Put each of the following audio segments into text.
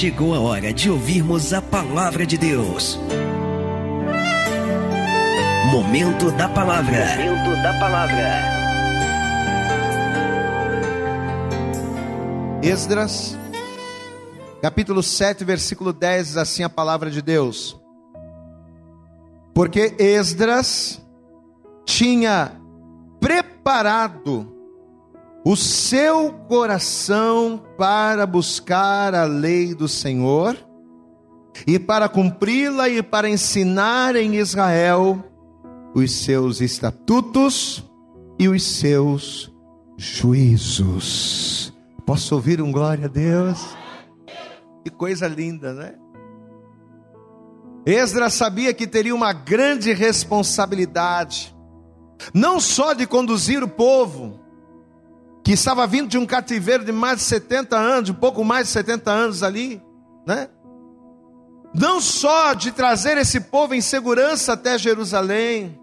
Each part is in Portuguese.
chegou a hora de ouvirmos a palavra de Deus. Momento da palavra. Momento da palavra. Esdras, capítulo 7, versículo 10, diz assim a palavra de Deus. Porque Esdras tinha preparado o seu coração para buscar a lei do Senhor e para cumpri-la e para ensinar em Israel os seus estatutos e os seus juízos. Posso ouvir um glória a Deus? Que coisa linda, né? Esdras sabia que teria uma grande responsabilidade, não só de conduzir o povo, que estava vindo de um cativeiro de mais de 70 anos, um pouco mais de 70 anos ali, né? Não só de trazer esse povo em segurança até Jerusalém,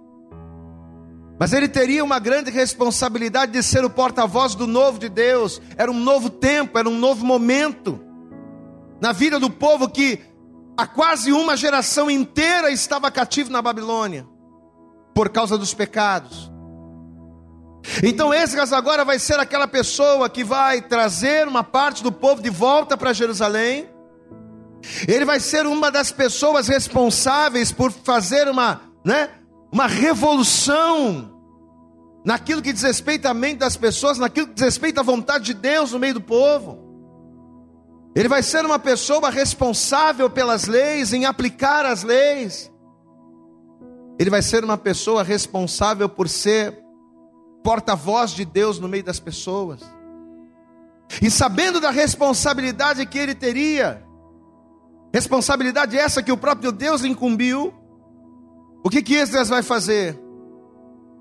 mas ele teria uma grande responsabilidade de ser o porta-voz do novo de Deus. Era um novo tempo, era um novo momento na vida do povo que há quase uma geração inteira estava cativo na Babilônia por causa dos pecados. Então Esdras agora vai ser aquela pessoa que vai trazer uma parte do povo de volta para Jerusalém. Ele vai ser uma das pessoas responsáveis por fazer uma, né, uma revolução naquilo que diz respeito à mente das pessoas, naquilo que diz respeito à vontade de Deus no meio do povo. Ele vai ser uma pessoa responsável pelas leis, em aplicar as leis. Ele vai ser uma pessoa responsável por ser porta-voz de Deus no meio das pessoas. E sabendo da responsabilidade que ele teria, responsabilidade essa que o próprio Deus incumbiu, o que que Esdras vai fazer?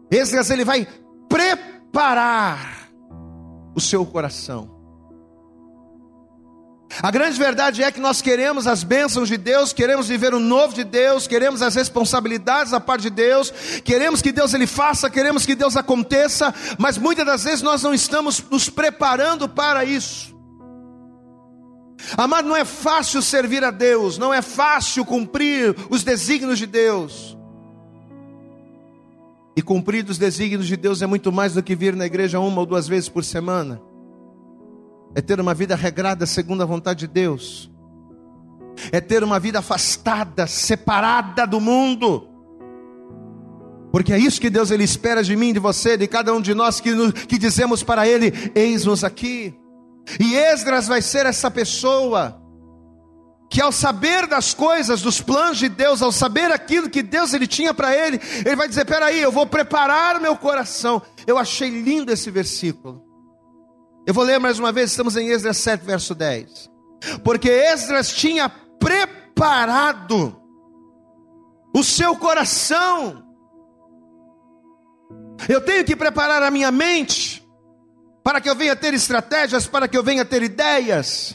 Esdras ele vai preparar o seu coração. A grande verdade é que nós queremos as bênçãos de Deus, queremos viver o novo de Deus, queremos as responsabilidades da parte de Deus, queremos que Deus ele faça, queremos que Deus aconteça, mas muitas das vezes nós não estamos nos preparando para isso. Amado, não é fácil servir a Deus, não é fácil cumprir os desígnios de Deus. E cumprir os desígnios de Deus é muito mais do que vir na igreja uma ou duas vezes por semana é ter uma vida regrada segundo a vontade de Deus, é ter uma vida afastada, separada do mundo, porque é isso que Deus ele espera de mim, de você, de cada um de nós que, que dizemos para Ele: Eis-nos aqui. E Esdras vai ser essa pessoa que ao saber das coisas, dos planos de Deus, ao saber aquilo que Deus ele tinha para ele, ele vai dizer: "Peraí, eu vou preparar meu coração". Eu achei lindo esse versículo. Eu vou ler mais uma vez, estamos em Esdras 7, verso 10. Porque Esdras tinha preparado o seu coração. Eu tenho que preparar a minha mente para que eu venha ter estratégias, para que eu venha ter ideias.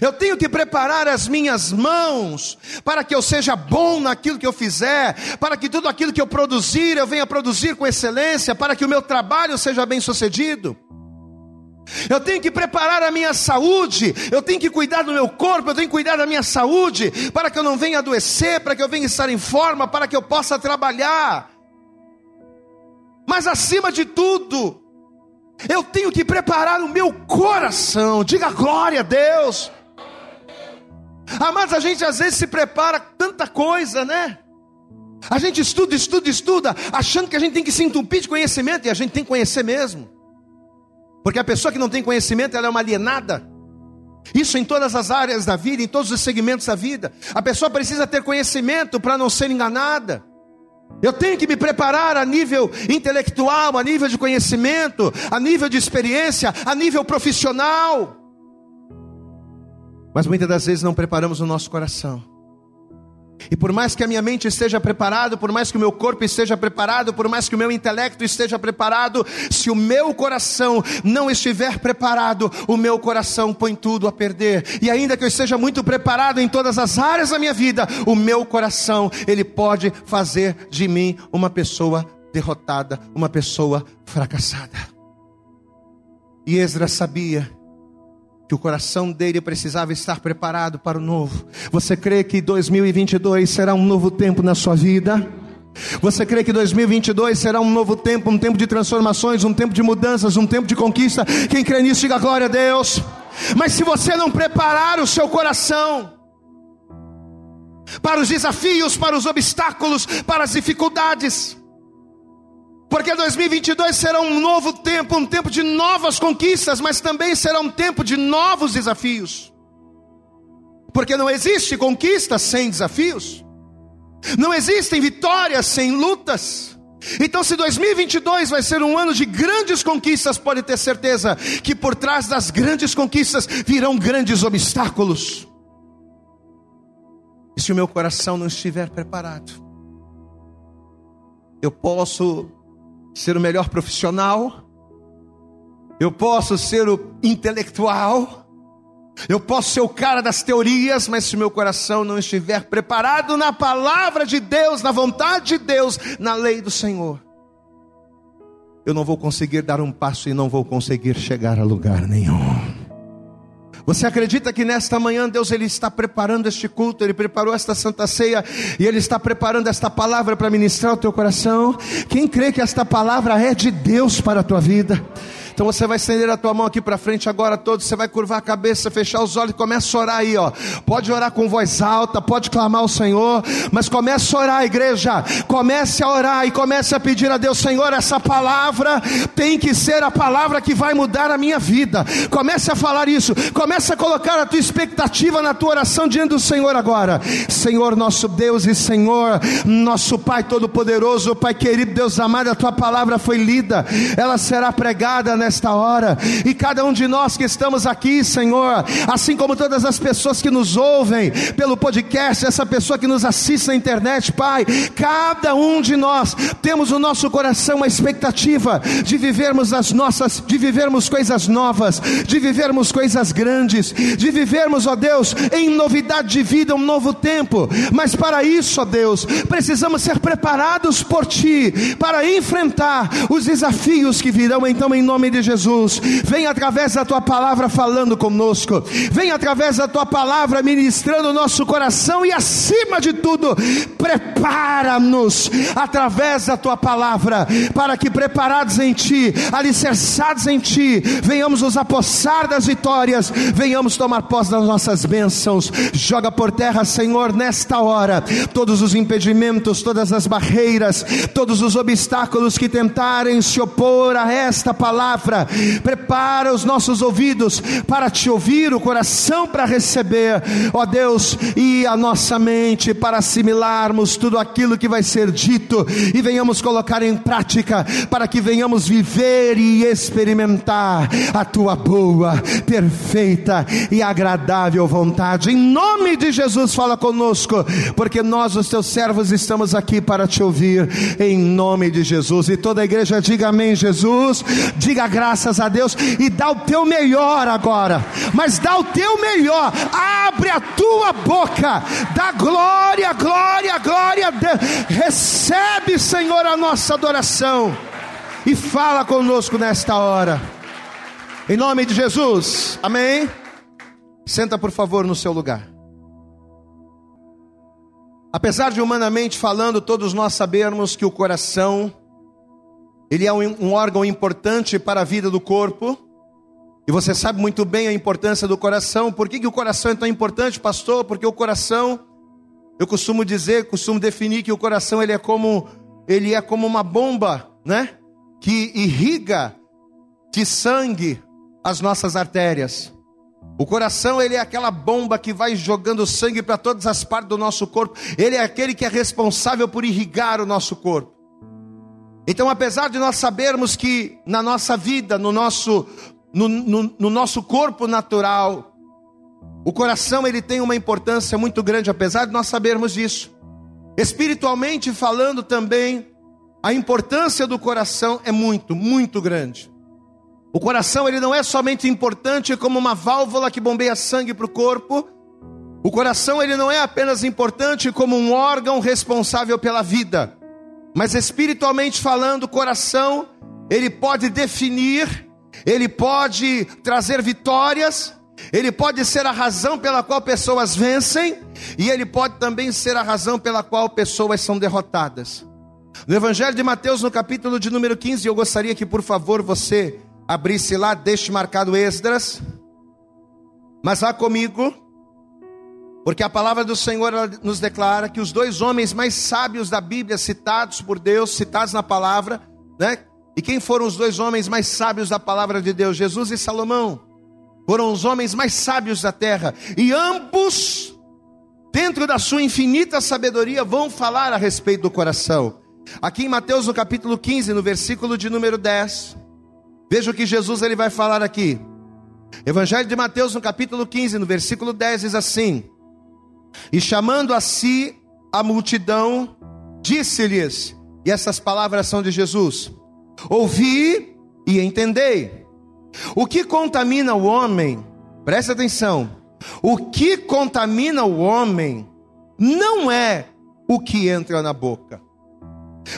Eu tenho que preparar as minhas mãos para que eu seja bom naquilo que eu fizer, para que tudo aquilo que eu produzir eu venha produzir com excelência, para que o meu trabalho seja bem sucedido. Eu tenho que preparar a minha saúde, eu tenho que cuidar do meu corpo, eu tenho que cuidar da minha saúde, para que eu não venha adoecer, para que eu venha estar em forma, para que eu possa trabalhar. Mas acima de tudo, eu tenho que preparar o meu coração, diga glória a Deus. Amados, a gente às vezes se prepara tanta coisa, né? A gente estuda, estuda, estuda, achando que a gente tem que se entupir de conhecimento, e a gente tem que conhecer mesmo. Porque a pessoa que não tem conhecimento, ela é uma alienada. Isso em todas as áreas da vida, em todos os segmentos da vida. A pessoa precisa ter conhecimento para não ser enganada. Eu tenho que me preparar a nível intelectual, a nível de conhecimento, a nível de experiência, a nível profissional. Mas muitas das vezes não preparamos o nosso coração. E por mais que a minha mente esteja preparada, por mais que o meu corpo esteja preparado, por mais que o meu intelecto esteja preparado, se o meu coração não estiver preparado, o meu coração põe tudo a perder. E ainda que eu esteja muito preparado em todas as áreas da minha vida, o meu coração, ele pode fazer de mim uma pessoa derrotada, uma pessoa fracassada. E Esdras sabia que o coração dele precisava estar preparado para o novo. Você crê que 2022 será um novo tempo na sua vida? Você crê que 2022 será um novo tempo, um tempo de transformações, um tempo de mudanças, um tempo de conquista? Quem crê nisso, diga glória a Deus. Mas se você não preparar o seu coração, para os desafios, para os obstáculos, para as dificuldades, porque 2022 será um novo tempo, um tempo de novas conquistas, mas também será um tempo de novos desafios. Porque não existe conquista sem desafios. Não existem vitórias sem lutas. Então, se 2022 vai ser um ano de grandes conquistas, pode ter certeza que por trás das grandes conquistas virão grandes obstáculos. E se o meu coração não estiver preparado, eu posso ser o melhor profissional, eu posso ser o intelectual, eu posso ser o cara das teorias, mas se meu coração não estiver preparado na palavra de Deus, na vontade de Deus, na lei do Senhor, eu não vou conseguir dar um passo e não vou conseguir chegar a lugar nenhum. Você acredita que nesta manhã Deus ele está preparando este culto, ele preparou esta santa ceia e ele está preparando esta palavra para ministrar o teu coração? Quem crê que esta palavra é de Deus para a tua vida? Então você vai estender a tua mão aqui para frente agora todos, você vai curvar a cabeça, fechar os olhos e começa a orar aí, ó. Pode orar com voz alta, pode clamar ao Senhor, mas comece a orar, igreja. Comece a orar e comece a pedir a Deus, Senhor, essa palavra tem que ser a palavra que vai mudar a minha vida. Comece a falar isso. Comece a colocar a tua expectativa na tua oração diante do Senhor agora. Senhor nosso Deus e Senhor, nosso Pai todo poderoso, Pai querido, Deus amado, a tua palavra foi lida. Ela será pregada nesta hora. E cada um de nós que estamos aqui, Senhor, assim como todas as pessoas que nos ouvem pelo podcast, essa pessoa que nos assiste na internet, Pai, cada um de nós temos o nosso coração uma expectativa de vivermos as nossas, de vivermos coisas novas, de vivermos coisas grandes, de vivermos, ó Deus, em novidade de vida, um novo tempo. Mas para isso, ó Deus, precisamos ser preparados por Ti para enfrentar os desafios que virão, então, em nome de Jesus. Vem através da tua palavra falando conosco. Vem através da tua palavra ministrando o nosso coração e acima de tudo, prepara-nos através da tua palavra para que preparados em ti, alicerçados em ti, venhamos nos apossar das vitórias, venhamos tomar posse das nossas bênçãos. Joga por terra, Senhor, nesta hora, todos os impedimentos, todas as barreiras, todos os obstáculos que tentarem se opor a esta palavra palavra, prepara os nossos ouvidos para te ouvir, o coração para receber, ó Deus, e a nossa mente para assimilarmos tudo aquilo que vai ser dito e venhamos colocar em prática, para que venhamos viver e experimentar a tua boa, perfeita e agradável vontade. Em nome de Jesus, fala conosco, porque nós, os teus servos, estamos aqui para te ouvir, em nome de Jesus. E toda a igreja diga amém, Jesus, diga graças a Deus e dá o teu melhor agora. Mas dá o teu melhor. Abre a tua boca. Dá glória, glória, glória a Deus. Recebe, Senhor, a nossa adoração. E fala conosco nesta hora. Em nome de Jesus. Amém. Senta, por favor, no seu lugar. Apesar de humanamente falando, todos nós sabemos que o coração ele é um, órgão importante para a vida do corpo. E você sabe muito bem a importância do coração. Por que, que o coração é tão importante, pastor? Porque o coração, eu costumo dizer, costumo definir que o coração ele é como ele é como uma bomba, né? Que irriga de sangue as nossas artérias. O coração ele é aquela bomba que vai jogando sangue para todas as partes do nosso corpo. Ele é aquele que é responsável por irrigar o nosso corpo. Então, apesar de nós sabermos que na nossa vida, no nosso, no, no, no, nosso corpo natural, o coração ele tem uma importância muito grande, apesar de nós sabermos disso. Espiritualmente falando também, a importância do coração é muito, muito grande. O coração ele não é somente importante como uma válvula que bombeia sangue para o corpo. O coração ele não é apenas importante como um órgão responsável pela vida. Mas espiritualmente falando, o coração, ele pode definir, ele pode trazer vitórias, ele pode ser a razão pela qual pessoas vencem, e ele pode também ser a razão pela qual pessoas são derrotadas. No Evangelho de Mateus, no capítulo de número 15, eu gostaria que, por favor, você abrisse lá, deixe marcado Esdras, mas vá comigo, porque a palavra do Senhor nos declara que os dois homens mais sábios da Bíblia, citados por Deus, citados na palavra, né? E quem foram os dois homens mais sábios da palavra de Deus? Jesus e Salomão. Foram os homens mais sábios da terra. E ambos, dentro da sua infinita sabedoria, vão falar a respeito do coração. Aqui em Mateus, no capítulo 15, no versículo de número 10. Veja o que Jesus ele vai falar aqui. Evangelho de Mateus, no capítulo 15, no versículo 10, diz assim: E chamando a si a multidão, disse-lhes, e essas palavras são de Jesus: Ouvi e entendei. O que contamina o homem, presta atenção, o que contamina o homem não é o que entra na boca,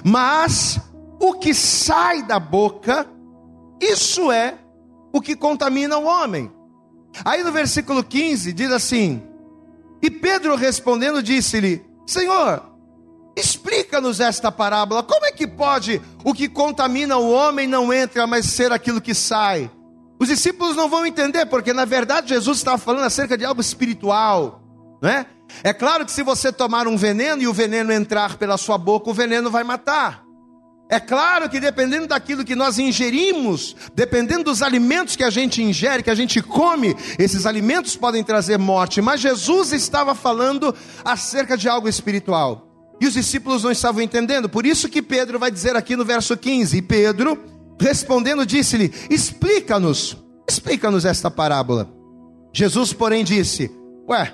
mas o que sai da boca, isso é o que contamina o homem. Aí no versículo 15 diz assim: E Pedro respondendo disse-lhe: Senhor, explica-nos esta parábola. Como é que pode o que contamina o homem não entra, mas ser aquilo que sai? Os discípulos não vão entender, porque na verdade Jesus estava falando acerca de algo espiritual, não é? É claro que se você tomar um veneno e o veneno entrar pela sua boca, o veneno vai matar. É claro que dependendo daquilo que nós ingerimos, dependendo dos alimentos que a gente ingere, que a gente come, esses alimentos podem trazer morte. Mas Jesus estava falando acerca de algo espiritual. E os discípulos não estavam entendendo. Por isso que Pedro vai dizer aqui no verso 15: E Pedro, respondendo, disse-lhe: Explica-nos, explica-nos esta parábola. Jesus, porém, disse: Ué,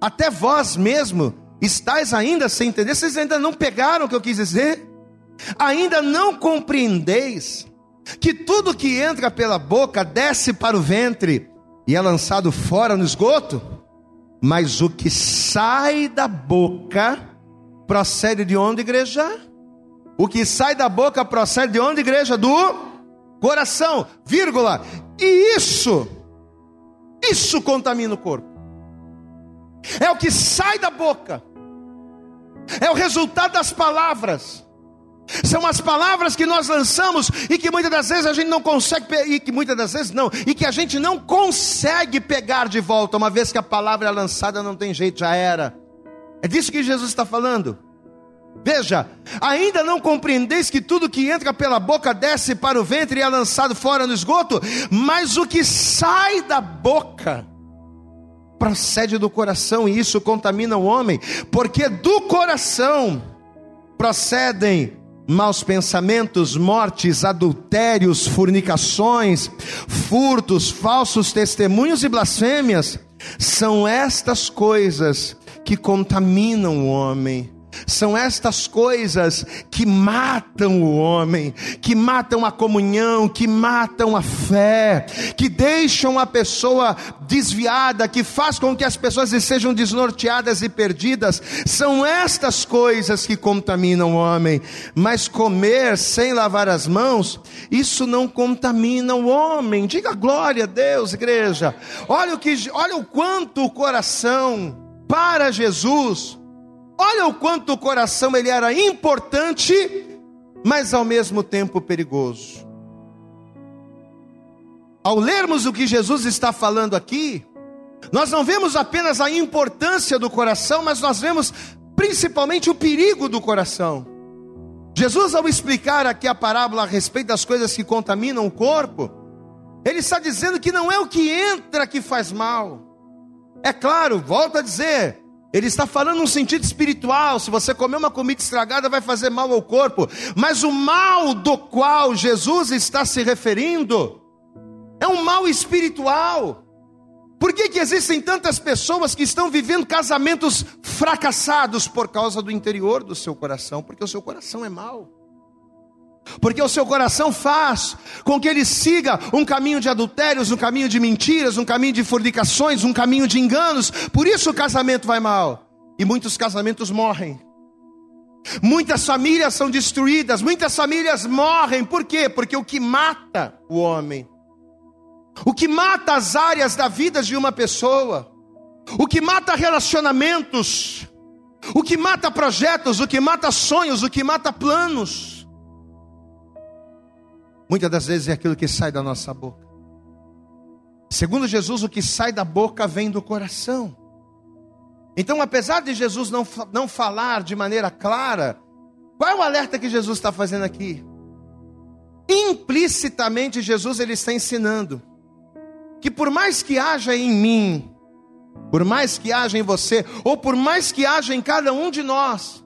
até vós mesmo estáis ainda sem entender, vocês ainda não pegaram o que eu quis dizer? Ainda não compreendeis que tudo que entra pela boca desce para o ventre e é lançado fora no esgoto? Mas o que sai da boca procede de onde, igreja? O que sai da boca procede de onde, igreja? Do coração, vírgula. E isso, isso contamina o corpo. É o que sai da boca. É o resultado das palavras. São as palavras que nós lançamos e que muitas das vezes a gente não consegue e que muitas das vezes não, e que a gente não consegue pegar de volta, uma vez que a palavra é lançada não tem jeito, já era. É disso que Jesus está falando. Veja, ainda não compreendeis que tudo que entra pela boca desce para o ventre e é lançado fora no esgoto, mas o que sai da boca procede do coração e isso contamina o homem, porque do coração procedem maus pensamentos, mortes, adultérios, fornicações, furtos, falsos testemunhos e blasfêmias. São estas coisas que contaminam o homem. São estas coisas que matam o homem, que matam a comunhão, que matam a fé, que deixam a pessoa desviada, que faz com que as pessoas sejam desnorteadas e perdidas. São estas coisas que contaminam o homem. Mas comer sem lavar as mãos, isso não contamina o homem. Diga glória a Deus, igreja. Olha o que, olha o quanto o coração para Jesus Olha o quanto o coração ele era importante, mas ao mesmo tempo perigoso. Ao lermos o que Jesus está falando aqui, nós não vemos apenas a importância do coração, mas nós vemos principalmente o perigo do coração. Jesus, ao explicar aqui a parábola a respeito das coisas que contaminam o corpo, ele está dizendo que não é o que entra que faz mal. É claro, volto a dizer, ele está falando num sentido espiritual. Se você comer uma comida estragada, vai fazer mal ao corpo. Mas o mal do qual Jesus está se referindo é um mal espiritual. Por que, que existem tantas pessoas que estão vivendo casamentos fracassados por causa do interior do seu coração? Porque o seu coração é mau porque o seu coração faz com que ele siga um caminho de adultérios, um caminho de mentiras, um caminho de fornicações, um caminho de enganos. Por isso o casamento vai mal e muitos casamentos morrem. Muitas famílias são destruídas, muitas famílias morrem. Por quê? Porque o que mata o homem o que mata as áreas da vida de uma pessoa, o que mata relacionamentos, o que mata projetos, o que mata sonhos, o que mata planos. Muitas das vezes é aquilo que sai da nossa boca. Segundo Jesus, o que sai da boca vem do coração. Então, apesar de Jesus não, não falar de maneira clara, qual é o alerta que Jesus está fazendo aqui? Implicitamente, Jesus ele está ensinando que por mais que haja em mim, por mais que haja em você, ou por mais que haja em cada um de nós,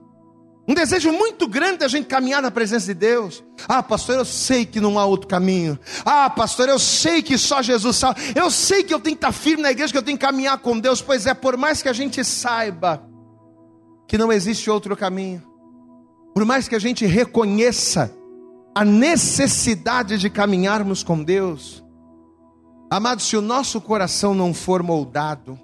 um desejo muito grande da gente caminhar na presença de Deus. Ah, pastor, eu sei que não há outro caminho. Ah, pastor, eu sei que só Jesus salva. Eu sei que eu tenho que estar firme na igreja, que eu tenho que caminhar com Deus. Pois é, por mais que a gente saiba que não existe outro caminho, por mais que a gente reconheça a necessidade de caminharmos com Deus, amado, se o nosso coração não for moldado,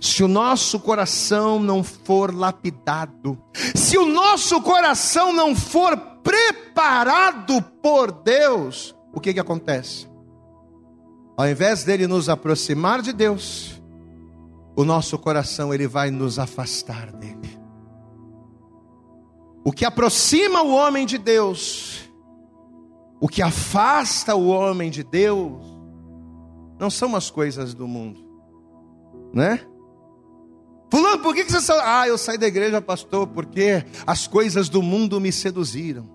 se o nosso coração não for lapidado, se o nosso coração não for preparado por Deus, o que que acontece? Ao invés dele nos aproximar de Deus, o nosso coração ele vai nos afastar dele. O que aproxima o homem de Deus, o que afasta o homem de Deus, não são as coisas do mundo, né? Fulano, por que, você saiu? Ah, eu saí da igreja, pastor, porque as coisas do mundo me seduziram.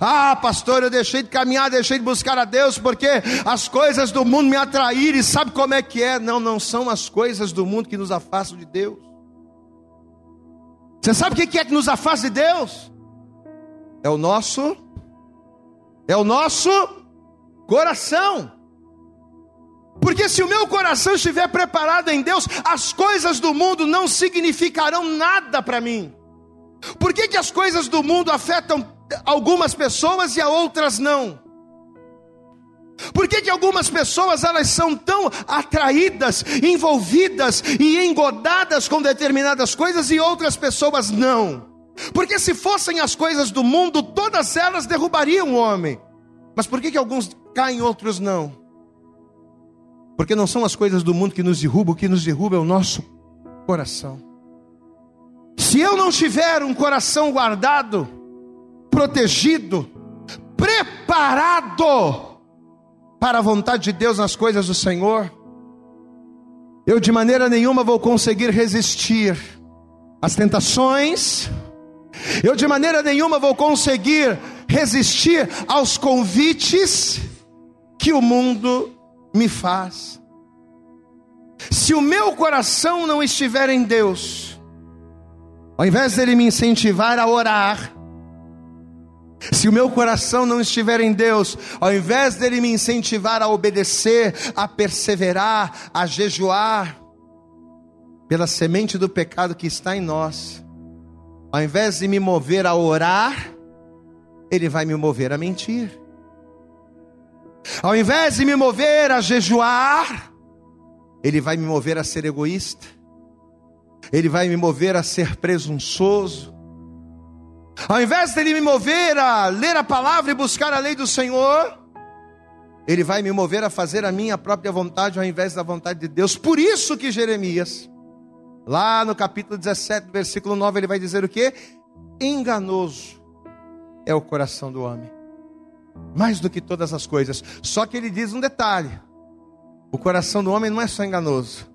Ah, pastor, eu deixei de caminhar, deixei de buscar a Deus, porque as coisas do mundo me atraíram, e sabe como é que é? Não, não são as coisas do mundo que nos afastam de Deus. Você sabe o que é que nos afasta de Deus? É o nosso, é o nosso coração. Porque se o meu coração estiver preparado em Deus, as coisas do mundo não significarão nada para mim. Por que, que as coisas do mundo afetam algumas pessoas e a outras não? Por que, que algumas pessoas elas são tão atraídas, envolvidas e engodadas com determinadas coisas e outras pessoas não? Porque se fossem as coisas do mundo, todas elas derrubariam o homem. Mas por que, que alguns caem e outros não? Porque não são as coisas do mundo que nos derrubam, o que nos derruba é o nosso coração. Se eu não tiver um coração guardado, protegido, preparado para a vontade de Deus nas coisas do Senhor, eu de maneira nenhuma vou conseguir resistir às tentações, eu de maneira nenhuma vou conseguir resistir aos convites que o mundo me faz. Se o meu coração não estiver em Deus, ao invés dele me incentivar a orar, se o meu coração não estiver em Deus, ao invés dele me incentivar a obedecer, a perseverar, a jejuar, pela semente do pecado que está em nós, ao invés de me mover a orar, ele vai me mover a mentir. Ao invés de me mover a jejuar, Ele vai me mover a ser egoísta, Ele vai me mover a ser presunçoso. Ao invés de Ele me mover a ler a palavra e buscar a lei do Senhor, Ele vai me mover a fazer a minha própria vontade ao invés da vontade de Deus. Por isso que Jeremias, lá no capítulo 17, versículo 9, ele vai dizer o que? Enganoso é o coração do homem mais do que todas as coisas. Só que ele diz um detalhe: o coração do homem não é só enganoso,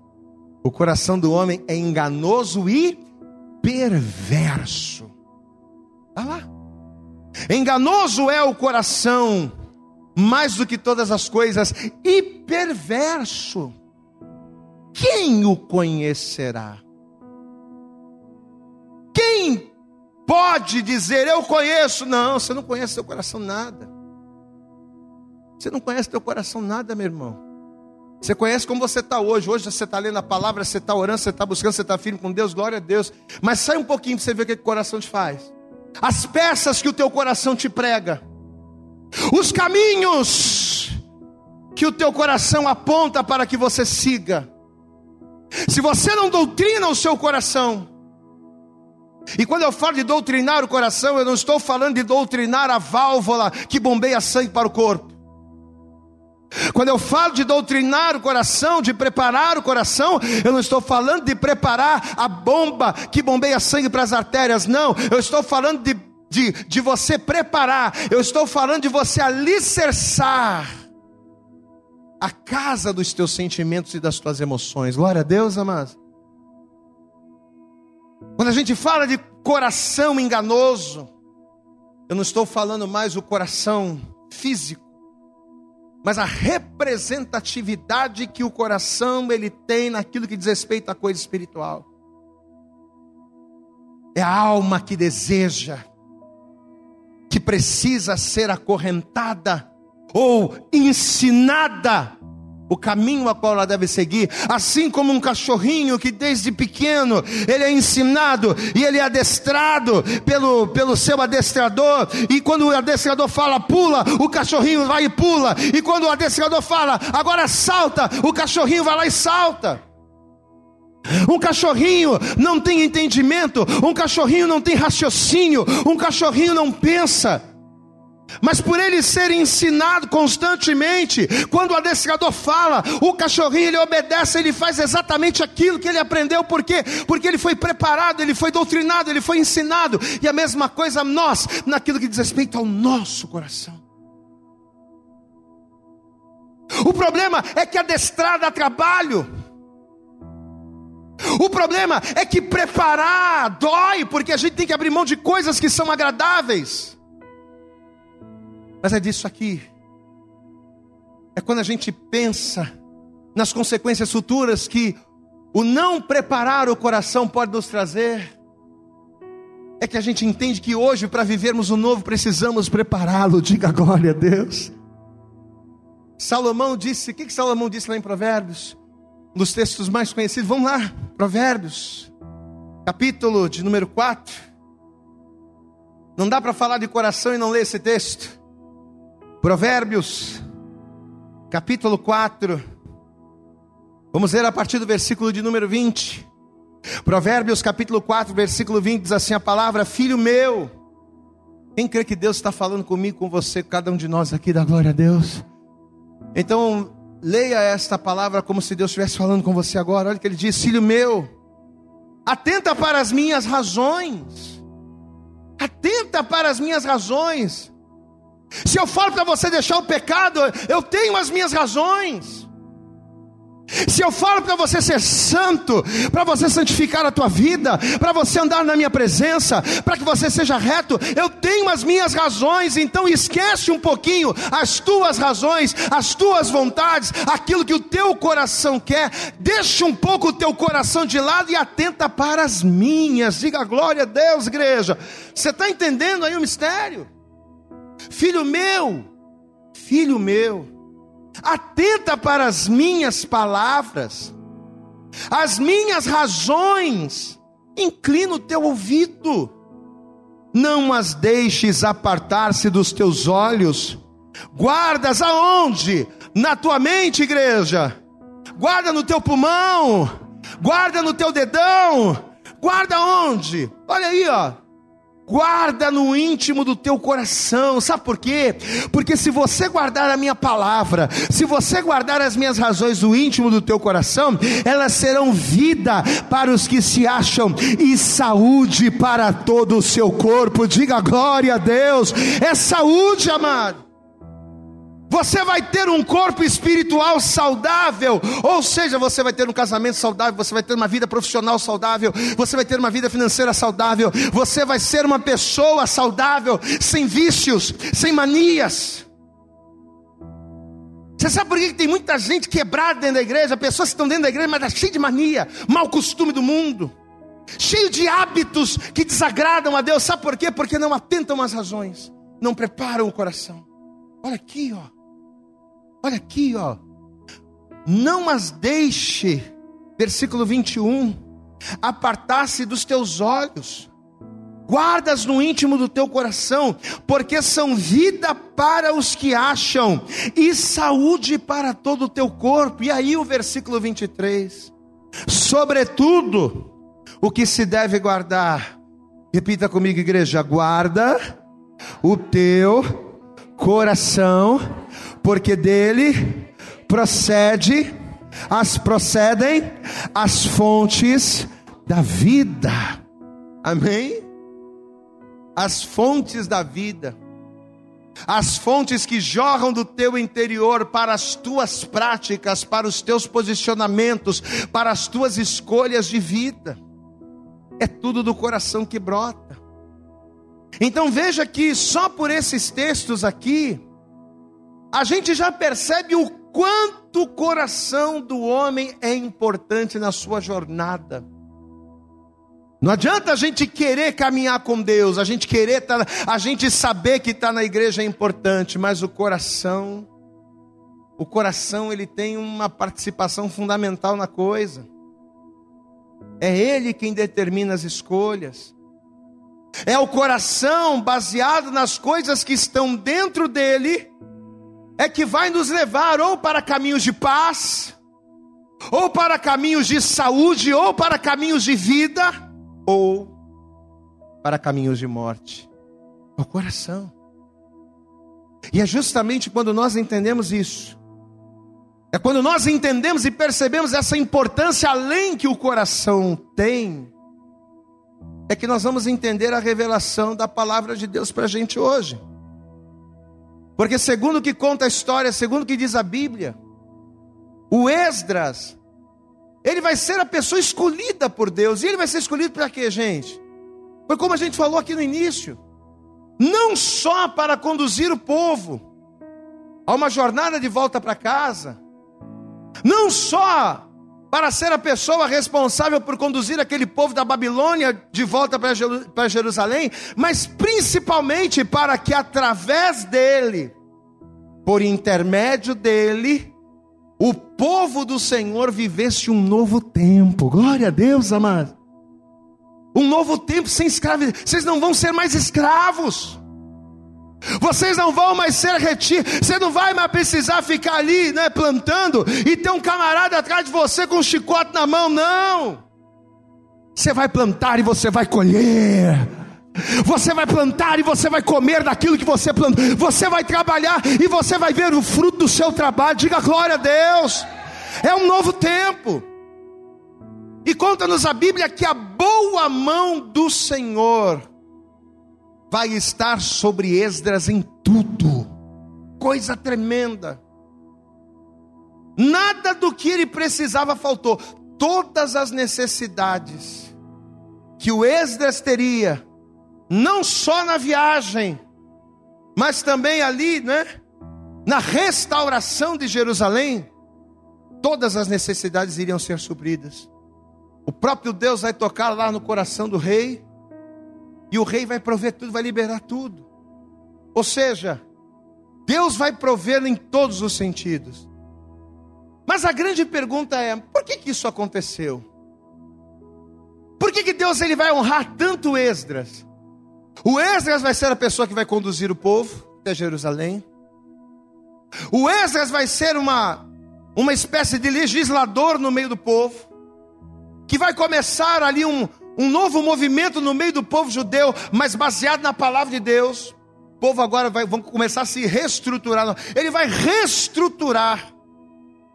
o coração do homem é enganoso e perverso. Está lá. Enganoso é o coração, mais do que todas as coisas, e perverso. Quem o conhecerá? Quem pode dizer eu conheço? Não, você não conhece seu coração nada. Você não conhece teu coração nada, meu irmão. Você conhece como você está hoje. Hoje você está lendo a palavra, você está orando, você está buscando, você está firme com Deus, glória a Deus. Mas sai um pouquinho para você ver o que o coração te faz. As peças que o teu coração te prega. Os caminhos que o teu coração aponta para que você siga. Se você não doutrina o seu coração, e quando eu falo de doutrinar o coração, eu não estou falando de doutrinar a válvula que bombeia sangue para o corpo. Quando eu falo de doutrinar o coração, de preparar o coração, eu não estou falando de preparar a bomba que bombeia sangue para as artérias, não. Eu estou falando de, de, de você preparar, eu estou falando de você alicerçar a casa dos teus sentimentos e das tuas emoções. Glória a Deus, amados. Quando a gente fala de coração enganoso, eu não estou falando mais o coração físico, mas a representatividade que o coração ele tem naquilo que diz respeito à coisa espiritual. É a alma que deseja, que precisa ser acorrentada ou ensinada o caminho a qual ela deve seguir, assim como um cachorrinho que desde pequeno ele é ensinado e ele é adestrado pelo, pelo seu adestrador, e quando o adestrador fala pula, o cachorrinho vai e pula, e quando o adestrador fala agora salta, o cachorrinho vai lá e salta. Um cachorrinho não tem entendimento, um cachorrinho não tem raciocínio, um cachorrinho não pensa. Mas por ele ser ensinado constantemente, quando o adestrador fala, o cachorrinho ele obedece, ele faz exatamente aquilo que ele aprendeu, por quê? Porque ele foi preparado, ele foi doutrinado, ele foi ensinado, e a mesma coisa nós, naquilo que diz respeito ao nosso coração. O problema é que adestrar dá trabalho. O problema é que preparar dói, porque a gente tem que abrir mão de coisas que são agradáveis. Mas é disso aqui. É quando a gente pensa nas consequências futuras que o não preparar o coração pode nos trazer. É que a gente entende que hoje, para vivermos o novo, precisamos prepará-lo. Diga glória a Deus. Salomão disse, o que, que Salomão disse lá em Provérbios? Um dos textos mais conhecidos. Vamos lá, Provérbios, capítulo de número 4. Não dá para falar de coração e não ler esse texto. Provérbios, capítulo 4. Vamos ler a partir do versículo de número 20. Provérbios, capítulo 4, versículo 20 diz assim a palavra: Filho meu. Quem crê que Deus está falando comigo, com você, cada um de nós aqui, da glória a Deus? Então, leia esta palavra como se Deus estivesse falando com você agora. Olha o que ele diz: Filho meu, atenta para as minhas razões. Atenta para as minhas razões. Se eu falo para você deixar o pecado, eu tenho as minhas razões. Se eu falo para você ser santo, para você santificar a tua vida, para você andar na minha presença, para que você seja reto, eu tenho as minhas razões, então esquece um pouquinho as tuas razões, as tuas vontades, aquilo que o teu coração quer, deixa um pouco o teu coração de lado e atenta para as minhas, diga glória a Deus, igreja. Você está entendendo aí o mistério? Filho meu, filho meu, atenta para as minhas palavras, as minhas razões, inclina o teu ouvido, não as deixes apartar-se dos teus olhos, guardas aonde? Na tua mente, igreja, guarda no teu pulmão, guarda no teu dedão, guarda onde? Olha aí, ó, Guarda no íntimo do teu coração, sabe por quê? Porque se você guardar a minha palavra, se você guardar as minhas razões no íntimo do teu coração, elas serão vida para os que se acham e saúde para todo o seu corpo. Diga glória a Deus, é saúde, amado. Você vai ter um corpo espiritual saudável, ou seja, você vai ter um casamento saudável, você vai ter uma vida profissional saudável, você vai ter uma vida financeira saudável, você vai ser uma pessoa saudável, sem vícios, sem manias. Você sabe por que tem muita gente quebrada dentro da igreja? Pessoas que estão dentro da igreja, mas está cheio de mania, mau costume do mundo, cheio de hábitos que desagradam a Deus. Sabe por quê? Porque não atentam às razões, não preparam o coração. Olha aqui, ó. Olha aqui, ó. Não as deixe, versículo 21, apartar-se dos teus olhos, guardas no íntimo do teu coração, porque são vida para os que acham e saúde para todo o teu corpo. E aí o versículo 23, sobretudo, o que se deve guardar, repita comigo, igreja: guarda o teu coração porque dele procede, as procedem as fontes da vida. Amém? As fontes da vida. As fontes que jorram do teu interior para as tuas práticas, para os teus posicionamentos, para as tuas escolhas de vida. É tudo do coração que brota. Então veja que só por esses textos aqui, a gente já percebe o quanto o coração do homem é importante na sua jornada. Não adianta a gente querer caminhar com Deus, a gente querer, tá, a gente saber que está na igreja é importante, mas o coração, o coração ele tem uma participação fundamental na coisa. É ele quem determina as escolhas. É o coração baseado nas coisas que estão dentro dele é que vai nos levar ou para caminhos de paz, ou para caminhos de saúde, ou para caminhos de vida ou para caminhos de morte. O coração. E é justamente quando nós entendemos isso, é quando nós entendemos e percebemos essa importância além que o coração tem, é que nós vamos entender a revelação da palavra de Deus para a gente hoje. Porque, segundo o que conta a história, segundo o que diz a Bíblia, o Esdras, ele vai ser a pessoa escolhida por Deus. E ele vai ser escolhido para quê, gente? Foi como a gente falou aqui no início. Não só para conduzir o povo a uma jornada de volta para casa. Não só para ser a pessoa responsável por conduzir aquele povo da Babilônia de volta para Jerusalém, mas principalmente para que através dele, por intermédio dele, o povo do Senhor vivesse um novo tempo. Glória a Deus, amado. Um novo tempo sem escravidão. Vocês não vão ser mais escravos. Vocês não vão mais ser retidos. Você não vai mais precisar ficar ali, né, plantando e ter um camarada atrás de você com um chicote na mão, não. Você vai plantar e você vai colher. Você vai plantar e você vai comer daquilo que você plantou. Você vai trabalhar e você vai ver o fruto do seu trabalho. Diga glória a Deus. É um novo tempo. E conta-nos a Bíblia que a boa mão do Senhor vai estar sobre Esdras em tudo. Coisa tremenda. Nada do que ele precisava faltou. Todas as necessidades que o Esdras teria não só na viagem, mas também ali, né? Na restauração de Jerusalém, todas as necessidades iriam ser supridas. O próprio Deus vai tocar lá no coração do rei, e o rei vai prover tudo, vai liberar tudo. Ou seja, Deus vai prover em todos os sentidos. Mas a grande pergunta é: por que, que isso aconteceu? Por que, que Deus ele vai honrar tanto Esdras? O Esdras vai ser a pessoa que vai conduzir o povo até Jerusalém. O Esdras vai ser uma, uma espécie de legislador no meio do povo, que vai começar ali um, um novo movimento no meio do povo judeu, mas baseado na palavra de Deus. O povo agora vai vão começar a se reestruturar. Ele vai reestruturar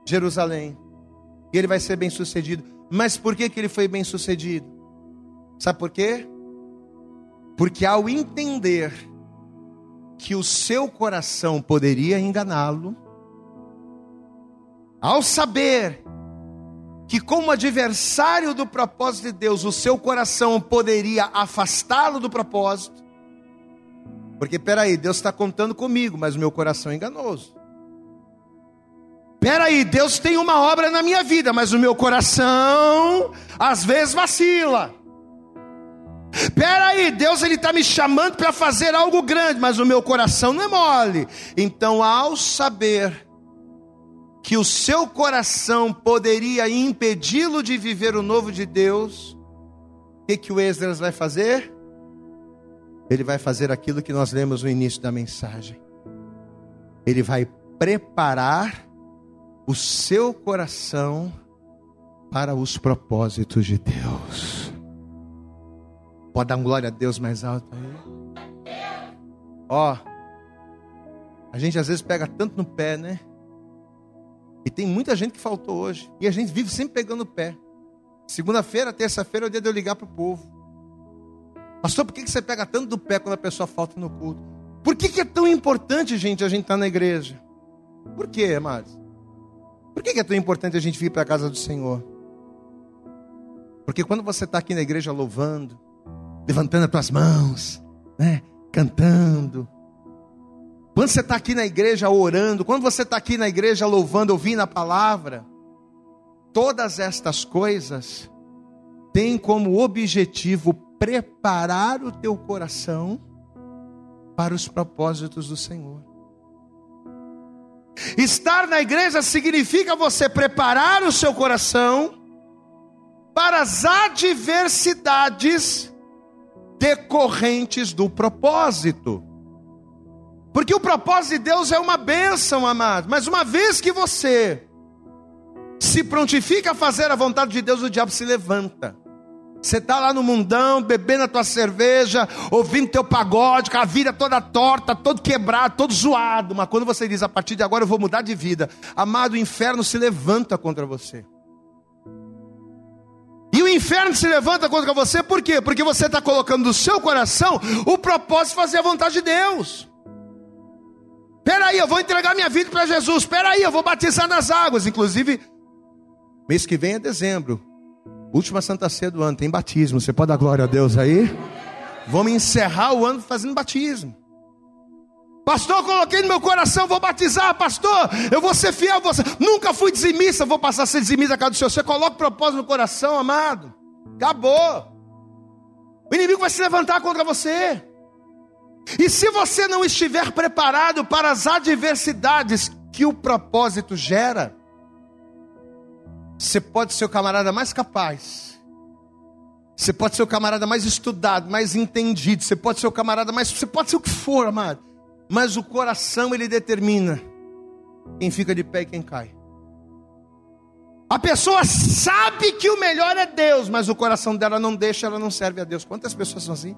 Jerusalém. E ele vai ser bem sucedido. Mas por que, que ele foi bem sucedido? Sabe por quê? Porque ao entender que o seu coração poderia enganá-lo, ao saber que, como adversário do propósito de Deus, o seu coração poderia afastá-lo do propósito, porque peraí, Deus está contando comigo, mas o meu coração é enganoso. Peraí, Deus tem uma obra na minha vida, mas o meu coração às vezes vacila. Peraí, Deus ele está me chamando para fazer algo grande, mas o meu coração não é mole. Então, ao saber que o seu coração poderia impedi-lo de viver o novo de Deus, o que, que o Esdras vai fazer? Ele vai fazer aquilo que nós lemos no início da mensagem. Ele vai preparar o seu coração para os propósitos de Deus. Pode dar um glória a Deus mais alto aí. Ó, a gente às vezes pega tanto no pé, né? E tem muita gente que faltou hoje. E a gente vive sempre pegando o pé. Segunda-feira, terça-feira é o dia de eu ligar para o povo. Pastor, por que você pega tanto do pé quando a pessoa falta no culto? Por que, é tão importante, gente, a gente estar tá na igreja? Por quê, amados? Por que, que é tão importante a gente vir para a casa do Senhor? Porque quando você está aqui na igreja louvando, levantando as tuas mãos, né, cantando, quando você está aqui na igreja orando, quando você está aqui na igreja louvando, ouvindo a palavra, todas estas coisas têm como objetivo preparar o teu coração para os propósitos do Senhor. Estar na igreja significa você preparar o seu coração para as adversidades decorrentes do propósito. Porque o propósito de Deus é uma bênção, amado. Mas uma vez que você se prontifica a fazer a vontade de Deus, o diabo se levanta. Você está lá no mundão, bebendo a tua cerveja, ouvindo teu pagode, com a vida toda torta, todo quebrado, todo zoado. Mas quando você diz, a partir de agora eu vou mudar de vida, amado, o inferno se levanta contra você. E o inferno se levanta contra você, por quê? Porque você está colocando no seu coração o propósito de fazer a vontade de Deus. Espera aí, eu vou entregar minha vida para Jesus. Espera aí, eu vou batizar nas águas. Inclusive, mês que vem é dezembro. Última Santa Ceia do ano, tem batismo. Você pode dar glória a Deus aí? Vamos encerrar o ano fazendo batismo. Pastor, coloquei no meu coração, vou batizar, pastor. Eu vou ser fiel, vou ser... nunca fui dizimista, vou passar a ser dizimista a casa do Senhor. Você coloca o propósito no coração, amado. Acabou. O inimigo vai se levantar contra você. E se você não estiver preparado para as adversidades que o propósito gera, você pode ser o camarada mais capaz, você pode ser o camarada mais estudado, mais entendido, você pode ser o camarada mais. Você pode ser o que for, amado, mas o coração ele determina quem fica de pé e quem cai. A pessoa sabe que o melhor é Deus, mas o coração dela não deixa, ela não serve a Deus. Quantas pessoas são assim?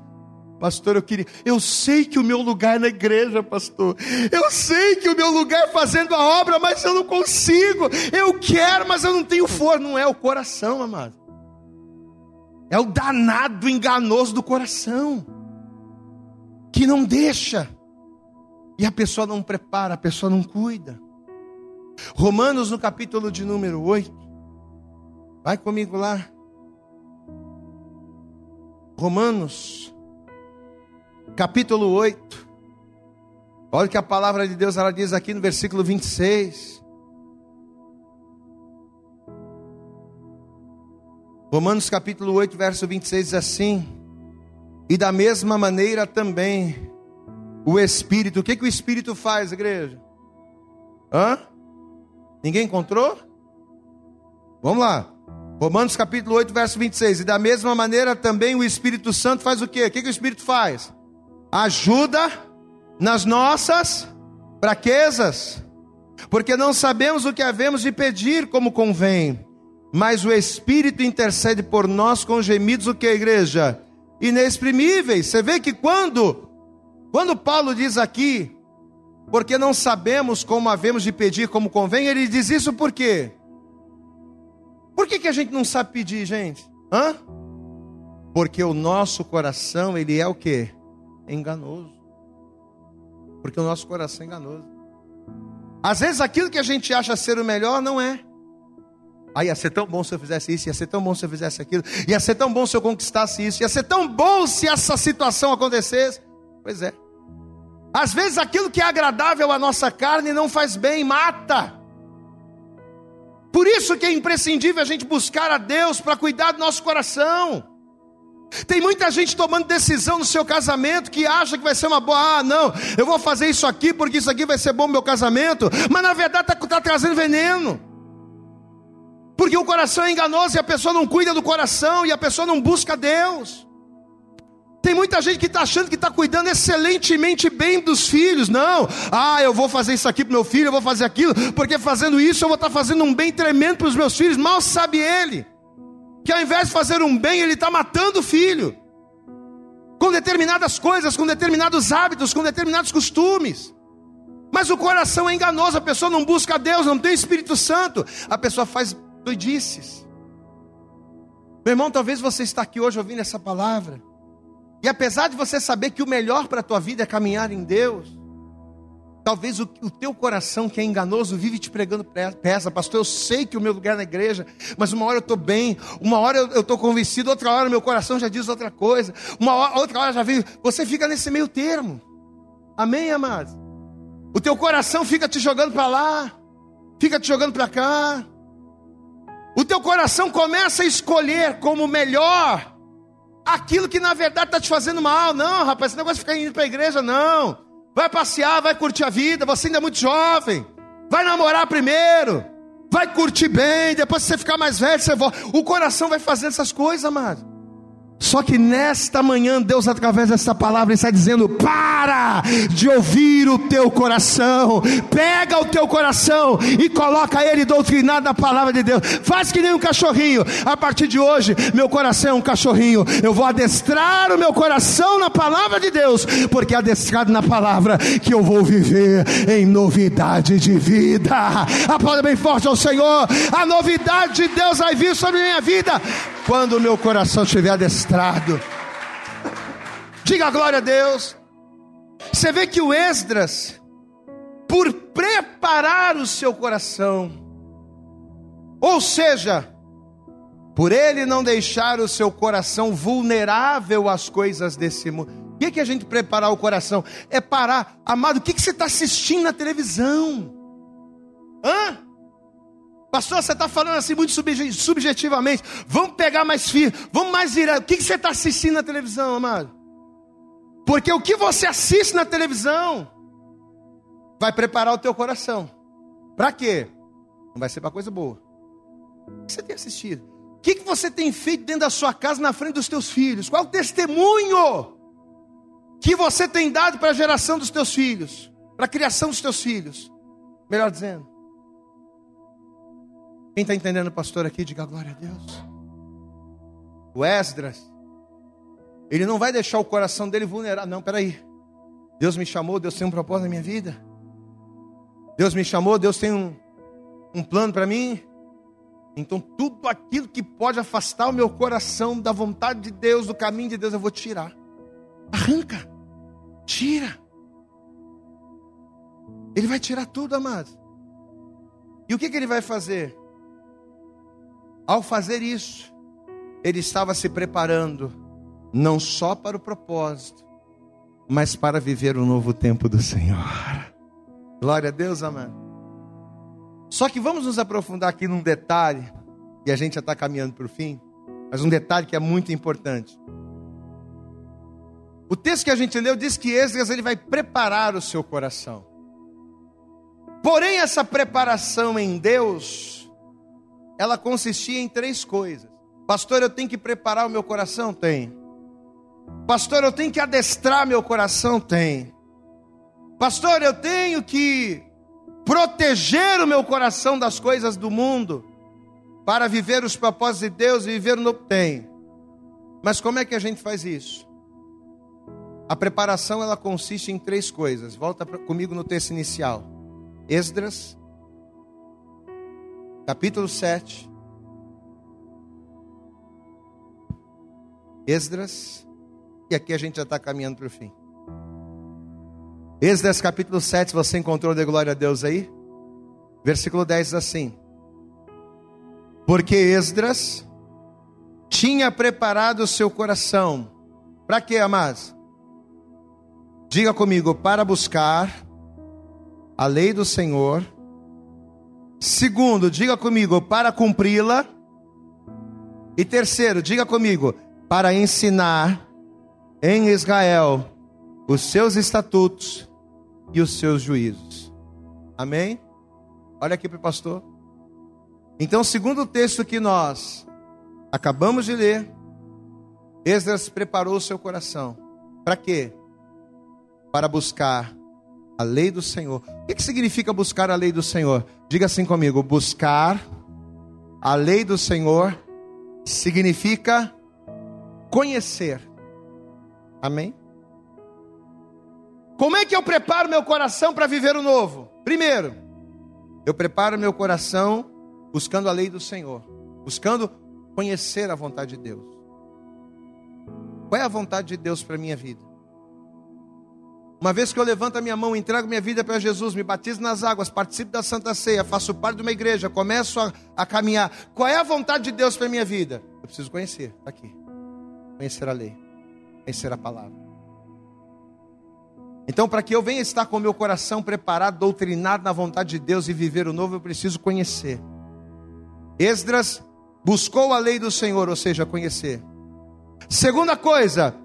Pastor, eu queria. Eu sei que o meu lugar é na igreja, pastor. Eu sei que o meu lugar é fazendo a obra, mas eu não consigo. Eu quero, mas eu não tenho força. Não é o coração, amado. É o danado enganoso do coração. Que não deixa. E a pessoa não prepara, a pessoa não cuida. Romanos no capítulo de número 8. Vai comigo lá. Romanos capítulo 8. Olha o que a palavra de Deus ela diz aqui no versículo 26. Romanos capítulo 8, verso 26 diz assim: E da mesma maneira também o Espírito, o que, que o Espírito faz, igreja? Hã? Ninguém encontrou? Vamos lá. Romanos capítulo 8, verso 26. E da mesma maneira também o Espírito Santo faz o quê? O que, que o Espírito faz? Ajuda nas nossas fraquezas, porque não sabemos o que havemos de pedir como convém, mas o Espírito intercede por nós com gemidos o que a igreja inexprimíveis. Você vê que quando quando Paulo diz aqui, porque não sabemos como havemos de pedir como convém, ele diz isso por quê? Por que, que a gente não sabe pedir, gente? Hã? Porque o nosso coração, ele é o que? Enganoso. Porque o nosso coração é enganoso. Às vezes aquilo que a gente acha ser o melhor não é. Ah, ia ser tão bom se eu fizesse isso, ia ser tão bom se eu fizesse aquilo, ia ser tão bom se eu conquistasse isso, ia ser tão bom se essa situação acontecesse. Pois é. Às vezes aquilo que é agradável à nossa carne não faz bem, mata. Por isso que é imprescindível a gente buscar a Deus para cuidar do nosso coração. Tem muita gente tomando decisão no seu casamento que acha que vai ser uma boa. Ah, não, eu vou fazer isso aqui porque isso aqui vai ser bom no meu casamento. Mas na verdade está tá trazendo veneno. Porque o coração é enganoso e a pessoa não cuida do coração e a pessoa não busca Deus. Tem muita gente que está achando que está cuidando excelentemente bem dos filhos. Não, ah, eu vou fazer isso aqui para meu filho, eu vou fazer aquilo, porque fazendo isso eu vou estar tá fazendo um bem tremendo para os meus filhos. Mal sabe ele que ao invés de fazer um bem, ele está matando o filho, com determinadas coisas, com determinados hábitos, com determinados costumes. Mas o coração é enganoso, a pessoa não busca Deus, não tem Espírito Santo, a pessoa faz doidices. Meu irmão, talvez você está aqui hoje ouvindo essa palavra, e apesar de você saber que o melhor para a tua vida é caminhar em Deus, talvez o, o, teu coração que é enganoso vive te pregando peça, pastor. Eu sei que o meu lugar é na igreja, mas uma hora eu estou bem, uma hora eu estou convencido, outra hora meu coração já diz outra coisa, uma hora, outra hora já vem. Você fica nesse meio termo, amém, amados? O teu coração fica te jogando para lá, fica te jogando para cá. O teu coração começa a escolher como melhor aquilo que na verdade está te fazendo mal. Não, rapaz, esse negócio de ficar indo para a igreja, não. Vai passear, vai curtir a vida, você ainda é muito jovem. Vai namorar primeiro. Vai curtir bem, depois que você ficar mais velho, você volta. O coração vai fazendo essas coisas, amado. Só que nesta manhã, Deus, através dessa palavra, está dizendo: para de ouvir o teu coração, pega o teu coração e coloca ele doutrinado na palavra de Deus. Faz que nem um cachorrinho. A partir de hoje, meu coração é um cachorrinho. Eu vou adestrar o meu coração na palavra de Deus, porque é adestrado na palavra que eu vou viver em novidade de vida. Aplauda bem forte ao Senhor. A novidade de Deus vai vir sobre minha vida quando o meu coração estiver adestrado. Diga glória a Deus. Você vê que o Esdras, por preparar o seu coração, ou seja, por ele não deixar o seu coração vulnerável às coisas desse mundo. O que, é que a gente preparar o coração? É parar, amado, o que, que você está assistindo na televisão? Hã? Pastor, você está falando assim muito subjetivamente. Vamos pegar mais firme, vamos mais virar. O que, você está assistindo na televisão, amado? Porque o que você assiste na televisão vai preparar o teu coração. Para quê? Não vai ser para coisa boa. O que você tem assistido? O que, que você tem feito dentro da sua casa, na frente dos teus filhos? Qual o testemunho que você tem dado para a geração dos teus filhos? Para a criação dos teus filhos? Melhor dizendo. Quem está entendendo, pastor, aqui, diga glória a Deus. O Esdras, ele não vai deixar o coração dele vulnerar. Não, peraí. Deus me chamou, Deus tem um propósito na minha vida. Deus me chamou, Deus tem um, um plano para mim. Então, tudo aquilo que pode afastar o meu coração da vontade de Deus, do caminho de Deus, eu vou tirar. Arranca, tira. Ele vai tirar tudo, amado. E o que, que ele vai fazer? Ao fazer isso, ele estava se preparando não só para o propósito, mas para viver o novo tempo do Senhor. Glória a Deus, amado. Só que vamos nos aprofundar aqui num detalhe, e a gente já está caminhando para o fim, mas um detalhe que é muito importante. O texto que a gente leu diz que Esdras ele vai preparar o seu coração. Porém, essa preparação em Deus ela consistia em três coisas. Pastor, eu tenho que preparar o meu coração? Tem. Pastor, eu tenho que adestrar meu coração? Tem. Pastor, eu tenho que proteger o meu coração das coisas do mundo para viver os propósitos de Deus e viver no tem. Mas como é que a gente faz isso? A preparação ela consiste em três coisas. Volta comigo no texto inicial. Esdras, capítulo 7. Esdras, e aqui a gente já está caminhando para o fim. Esdras capítulo 7, você encontrou de glória a Deus aí? Versículo 10 diz assim: Porque Esdras tinha preparado o seu coração, para quê, amados? Diga comigo, para buscar a lei do Senhor Segundo, diga comigo, para cumpri-la. E terceiro, diga comigo, para ensinar em Israel os seus estatutos e os seus juízos. Amém? Olha aqui para o pastor. Então, segundo o texto que nós acabamos de ler, Esdras preparou o seu coração. Para quê? Para buscar a lei do Senhor. O que, significa buscar a lei do Senhor? Diga assim comigo: buscar a lei do Senhor significa conhecer. Amém? Como é que eu preparo meu coração para viver o novo? Primeiro, eu preparo meu coração buscando a lei do Senhor, buscando conhecer a vontade de Deus. Qual é a vontade de Deus para minha vida? Uma vez que eu levanto a minha mão, entrego minha vida para Jesus, me batizo nas águas, participo da Santa Ceia, faço parte de uma igreja, começo a, a caminhar. Qual é a vontade de Deus para a minha vida? Eu preciso conhecer, está aqui. Conhecer a lei, conhecer a palavra. Então, para que eu venha estar com o meu coração preparado, doutrinado na vontade de Deus e viver o novo, eu preciso conhecer. Esdras buscou a lei do Senhor, ou seja, conhecer. Segunda coisa,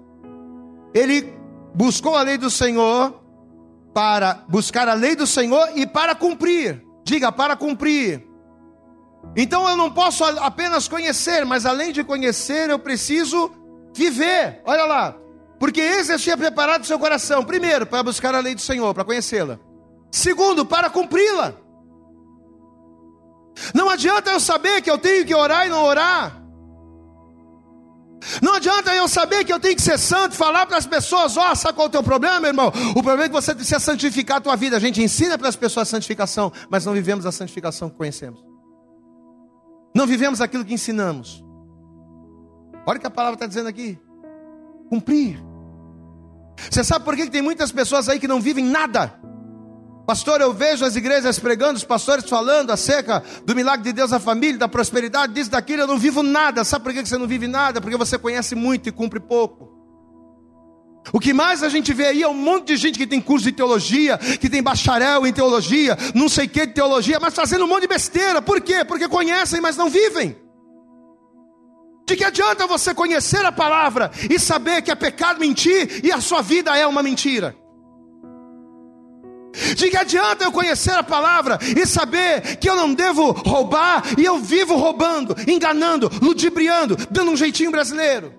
ele buscou a lei do Senhor para buscar a lei do Senhor e para cumprir. Diga, para cumprir. Então eu não posso apenas conhecer, mas além de conhecer, eu preciso viver. Olha lá. Porque esse tinha preparado seu coração, primeiro, para buscar a lei do Senhor, para conhecê-la. Segundo, para cumpri-la. Não adianta eu saber que eu tenho que orar e não orar. Não adianta eu saber que eu tenho que ser santo, falar para as pessoas, ó, oh, sabe qual é o teu problema, meu irmão? O problema é que você precisa santificar a tua vida. A gente ensina para as pessoas a santificação, mas não vivemos a santificação que conhecemos. Não vivemos aquilo que ensinamos. Olha o que a palavra está dizendo aqui. Cumprir. Você sabe por que tem muitas pessoas aí que não vivem nada? Pastor, eu vejo as igrejas pregando, os pastores falando acerca do milagre de Deus na família, da prosperidade, disso, daquilo. Eu não vivo nada. Sabe por que você não vive nada? Porque você conhece muito e cumpre pouco. O que mais a gente vê aí é um monte de gente que tem curso de teologia, que tem bacharel em teologia, não sei o que de teologia, mas fazendo um monte de besteira. Por quê? Porque conhecem, mas não vivem. De que adianta você conhecer a palavra e saber que é pecado mentir e a sua vida é uma mentira? Que adianta eu conhecer a palavra e saber que eu não devo roubar e eu vivo roubando, enganando, ludibriando, dando um jeitinho brasileiro?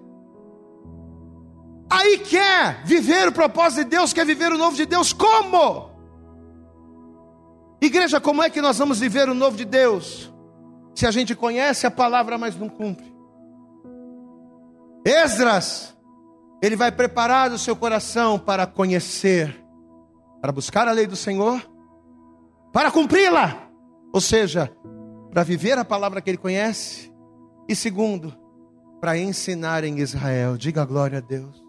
Aí quer viver o propósito de Deus, quer viver o novo de Deus, como? Igreja, como é que nós vamos viver o novo de Deus? Se a gente conhece a palavra, mas não cumpre. Esdras, ele vai preparar o seu coração para conhecer para buscar a lei do Senhor, para cumpri-la, ou seja, para viver a palavra que ele conhece, e segundo, para ensinar em Israel. Diga glória a Deus.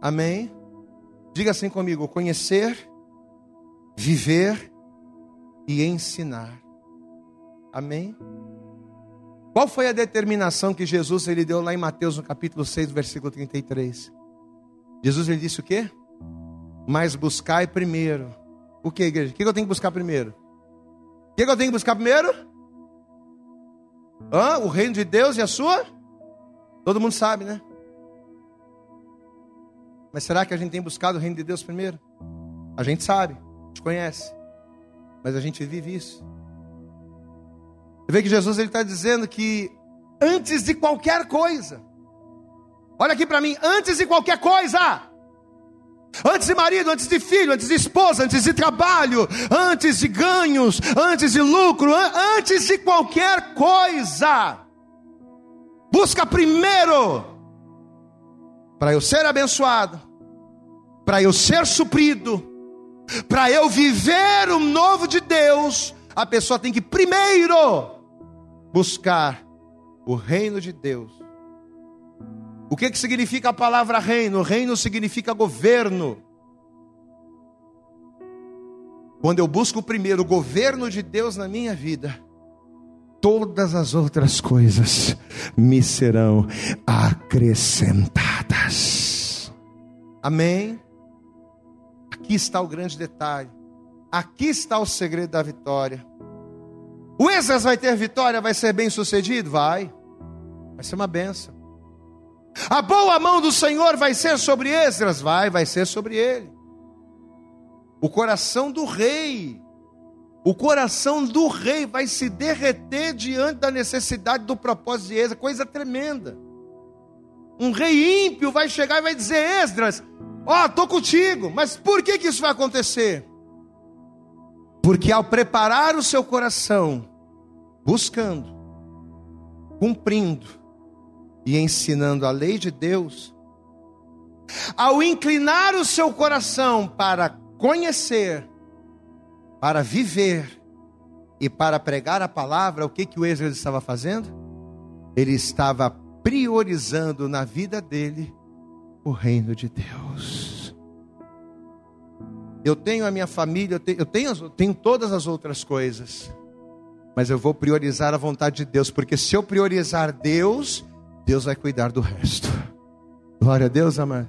Amém? Diga assim comigo: conhecer, viver e ensinar. Amém? Qual foi a determinação que Jesus ele deu lá em Mateus no capítulo 6, versículo 33? Jesus ele disse o quê? Mas buscai primeiro. O que, igreja? O que eu tenho que buscar primeiro? O que eu tenho que buscar primeiro? Hã? O reino de Deus e a sua? Todo mundo sabe, né? Mas será que a gente tem buscado o reino de Deus primeiro? A gente sabe, a gente conhece, mas a gente vive isso. Você vê que Jesus está dizendo que antes de qualquer coisa, olha aqui para mim, antes de qualquer coisa, Antes de marido, antes de filho, antes de esposa, antes de trabalho, antes de ganhos, antes de lucro, antes de qualquer coisa. Busca primeiro para eu ser abençoado, para eu ser suprido, para eu viver o novo de Deus. A pessoa tem que primeiro buscar o reino de Deus o que, que significa a palavra reino? Reino significa governo. Quando eu busco primeiro o governo de Deus na minha vida, todas as outras coisas me serão acrescentadas. Amém? Aqui está o grande detalhe. Aqui está o segredo da vitória. O Esdras vai ter vitória, vai ser bem sucedido? Vai. Vai ser uma benção. A boa mão do Senhor vai ser sobre Esdras? Vai, vai ser sobre ele. O coração do rei, o coração do rei vai se derreter diante da necessidade do propósito de Esdras, coisa tremenda. Um rei ímpio vai chegar e vai dizer: Esdras, ó, estou contigo, mas por que, que isso vai acontecer? Porque ao preparar o seu coração, buscando, cumprindo, e ensinando a lei de Deus, Ao inclinar o seu coração para conhecer, para viver e para pregar a palavra, o que, que o Esdras estava fazendo? Ele estava priorizando na vida dele o reino de Deus. Eu tenho a minha família, eu tenho, eu tenho, eu tenho todas as outras coisas, mas eu vou priorizar a vontade de Deus, porque se eu priorizar Deus, Deus vai cuidar do resto. Glória a Deus, amado.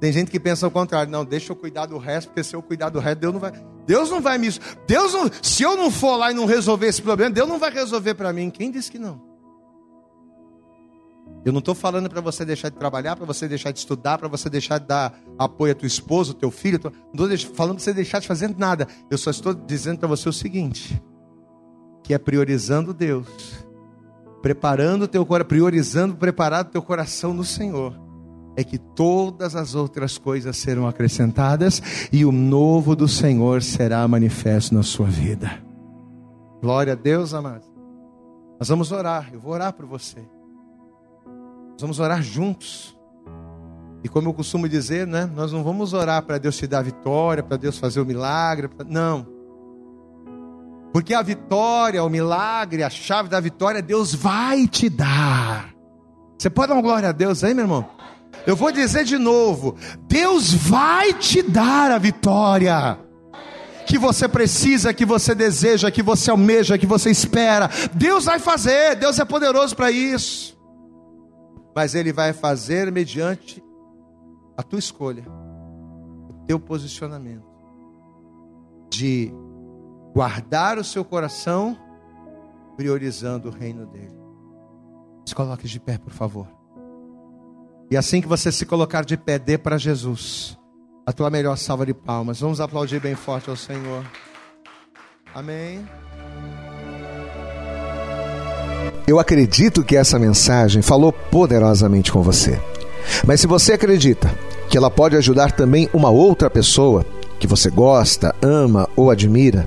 Tem gente que pensa o contrário, não, deixa eu cuidar do resto, porque se eu cuidar do resto, Deus não vai, Deus não vai me, Deus não, se eu não for lá e não resolver esse problema, Deus não vai resolver para mim. Quem disse que não? Eu não estou falando para você deixar de trabalhar, para você deixar de estudar, para você deixar de dar apoio a tua esposa, teu filho. Não estou falando para você deixar de fazer nada. Eu só estou dizendo para você o seguinte: que é priorizando Deus, preparando o teu coração, priorizando, preparado o teu coração no Senhor. É que todas as outras coisas serão acrescentadas e o novo do Senhor será manifesto na sua vida. Glória a Deus, amado. Nós vamos orar, eu vou orar por você. Nós vamos orar juntos. E como eu costumo dizer, né? Nós não vamos orar para Deus te dar vitória, para Deus fazer o milagre. Pra... Não. Porque a vitória, o milagre, a chave da vitória, Deus vai te dar. Você pode dar uma glória a Deus aí, meu irmão? Eu vou dizer de novo: Deus vai te dar a vitória que você precisa, que você deseja, que você almeja, que você espera. Deus vai fazer, Deus é poderoso para isso mas Ele vai fazer mediante a tua escolha, o teu posicionamento, de guardar o seu coração, priorizando o reino dele. Se coloque de pé, por favor. E assim que você se colocar de pé, dê para Jesus a tua melhor salva de palmas. Vamos aplaudir bem forte ao Senhor. Amém. Eu acredito que essa mensagem falou poderosamente com você. Mas se você acredita que ela pode ajudar também uma outra pessoa que você gosta, ama ou admira,